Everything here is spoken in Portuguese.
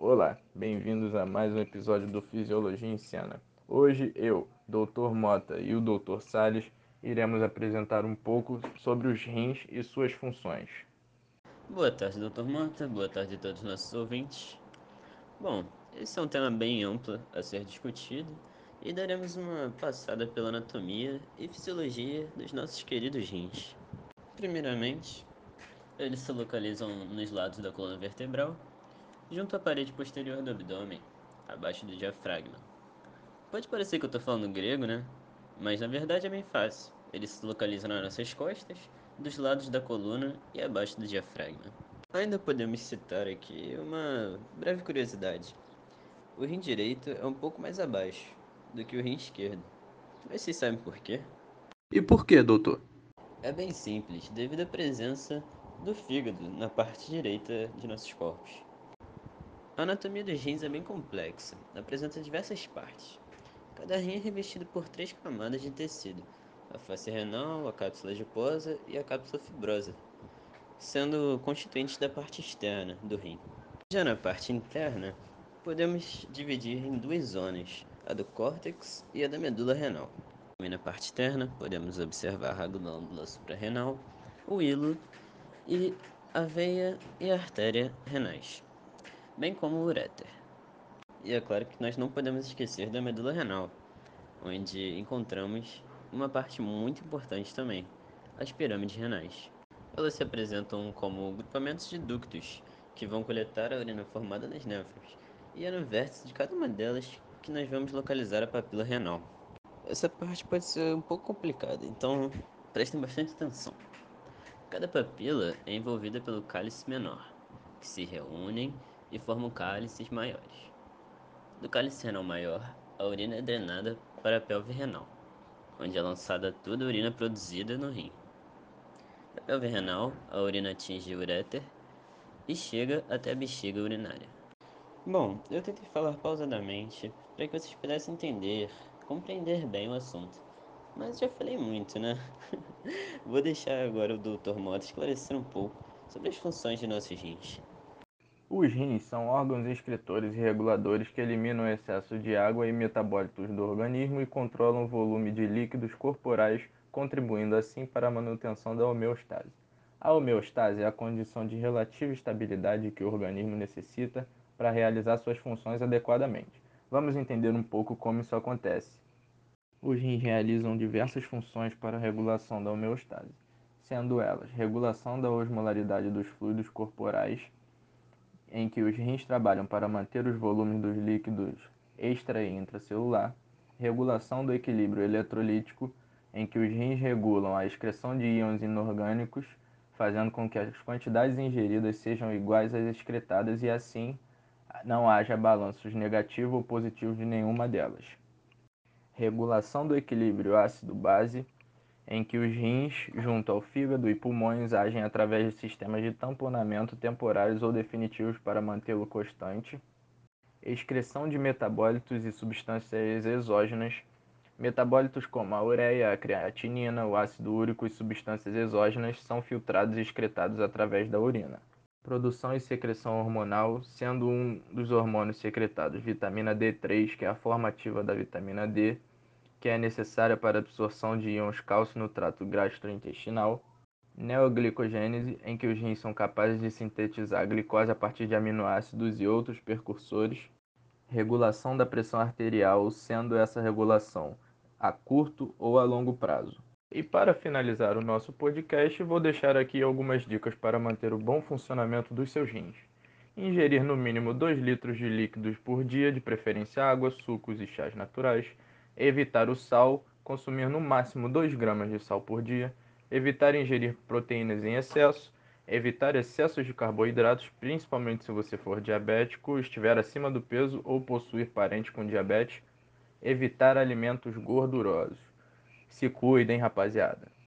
Olá, bem-vindos a mais um episódio do Fisiologia em Cena. Hoje eu, Dr. Mota e o Dr. Sales iremos apresentar um pouco sobre os rins e suas funções. Boa tarde, Dr. Mota. Boa tarde a todos os nossos ouvintes. Bom, esse é um tema bem amplo a ser discutido e daremos uma passada pela anatomia e fisiologia dos nossos queridos rins. Primeiramente, eles se localizam nos lados da coluna vertebral junto à parede posterior do abdômen, abaixo do diafragma. Pode parecer que eu estou falando grego, né? Mas na verdade é bem fácil. Ele se localiza nas nossas costas, dos lados da coluna e abaixo do diafragma. Ainda podemos citar aqui uma breve curiosidade. O rim direito é um pouco mais abaixo do que o rim esquerdo. Mas vocês sabem por quê? E por que, doutor? É bem simples, devido à presença do fígado na parte direita de nossos corpos. A anatomia dos rins é bem complexa, apresenta diversas partes. Cada rim é revestido por três camadas de tecido: a face renal, a cápsula adiposa e a cápsula fibrosa, sendo constituintes da parte externa do rim. Já na parte interna, podemos dividir em duas zonas, a do córtex e a da medula renal. E na parte externa, podemos observar a glândula suprarrenal, o hilo e a veia e a artéria renais bem como o uréter. E é claro que nós não podemos esquecer da medula renal, onde encontramos uma parte muito importante também, as pirâmides renais. Elas se apresentam como grupamentos de ductos que vão coletar a urina formada nas néfrons, e é no vértice de cada uma delas que nós vamos localizar a papila renal. Essa parte pode ser um pouco complicada, então prestem bastante atenção. Cada papila é envolvida pelo cálice menor, que se reúnem e formam cálices maiores. Do cálice renal maior, a urina é drenada para a pelve renal, onde é lançada toda a urina produzida no rim. Da pelve renal, a urina atinge o uréter e chega até a bexiga urinária. Bom, eu tentei falar pausadamente para que vocês pudessem entender, compreender bem o assunto. Mas já falei muito, né? Vou deixar agora o Dr. Mota esclarecer um pouco sobre as funções de nossos rins. Os rins são órgãos excretores e reguladores que eliminam o excesso de água e metabólitos do organismo e controlam o volume de líquidos corporais, contribuindo assim para a manutenção da homeostase. A homeostase é a condição de relativa estabilidade que o organismo necessita para realizar suas funções adequadamente. Vamos entender um pouco como isso acontece. Os rins realizam diversas funções para a regulação da homeostase, sendo elas regulação da osmolaridade dos fluidos corporais, em que os rins trabalham para manter os volumes dos líquidos extra e intracelular, regulação do equilíbrio eletrolítico, em que os rins regulam a excreção de íons inorgânicos, fazendo com que as quantidades ingeridas sejam iguais às excretadas e assim não haja balanços negativo ou positivo de nenhuma delas. Regulação do equilíbrio ácido-base, em que os rins, junto ao fígado e pulmões, agem através de sistemas de tamponamento temporários ou definitivos para mantê-lo constante, excreção de metabólitos e substâncias exógenas, metabólitos como a ureia, a creatinina, o ácido úrico e substâncias exógenas são filtrados e excretados através da urina. Produção e secreção hormonal, sendo um dos hormônios secretados vitamina D3, que é a forma ativa da vitamina D, que é necessária para a absorção de íons cálcio no trato gastrointestinal, neoglicogênese, em que os rins são capazes de sintetizar glicose a partir de aminoácidos e outros percursores, regulação da pressão arterial, sendo essa regulação a curto ou a longo prazo. E para finalizar o nosso podcast, vou deixar aqui algumas dicas para manter o bom funcionamento dos seus rins. Ingerir no mínimo 2 litros de líquidos por dia, de preferência água, sucos e chás naturais evitar o sal, consumir no máximo 2 gramas de sal por dia, evitar ingerir proteínas em excesso, evitar excessos de carboidratos, principalmente se você for diabético, estiver acima do peso ou possuir parente com diabetes, evitar alimentos gordurosos. Se cuidem, rapaziada.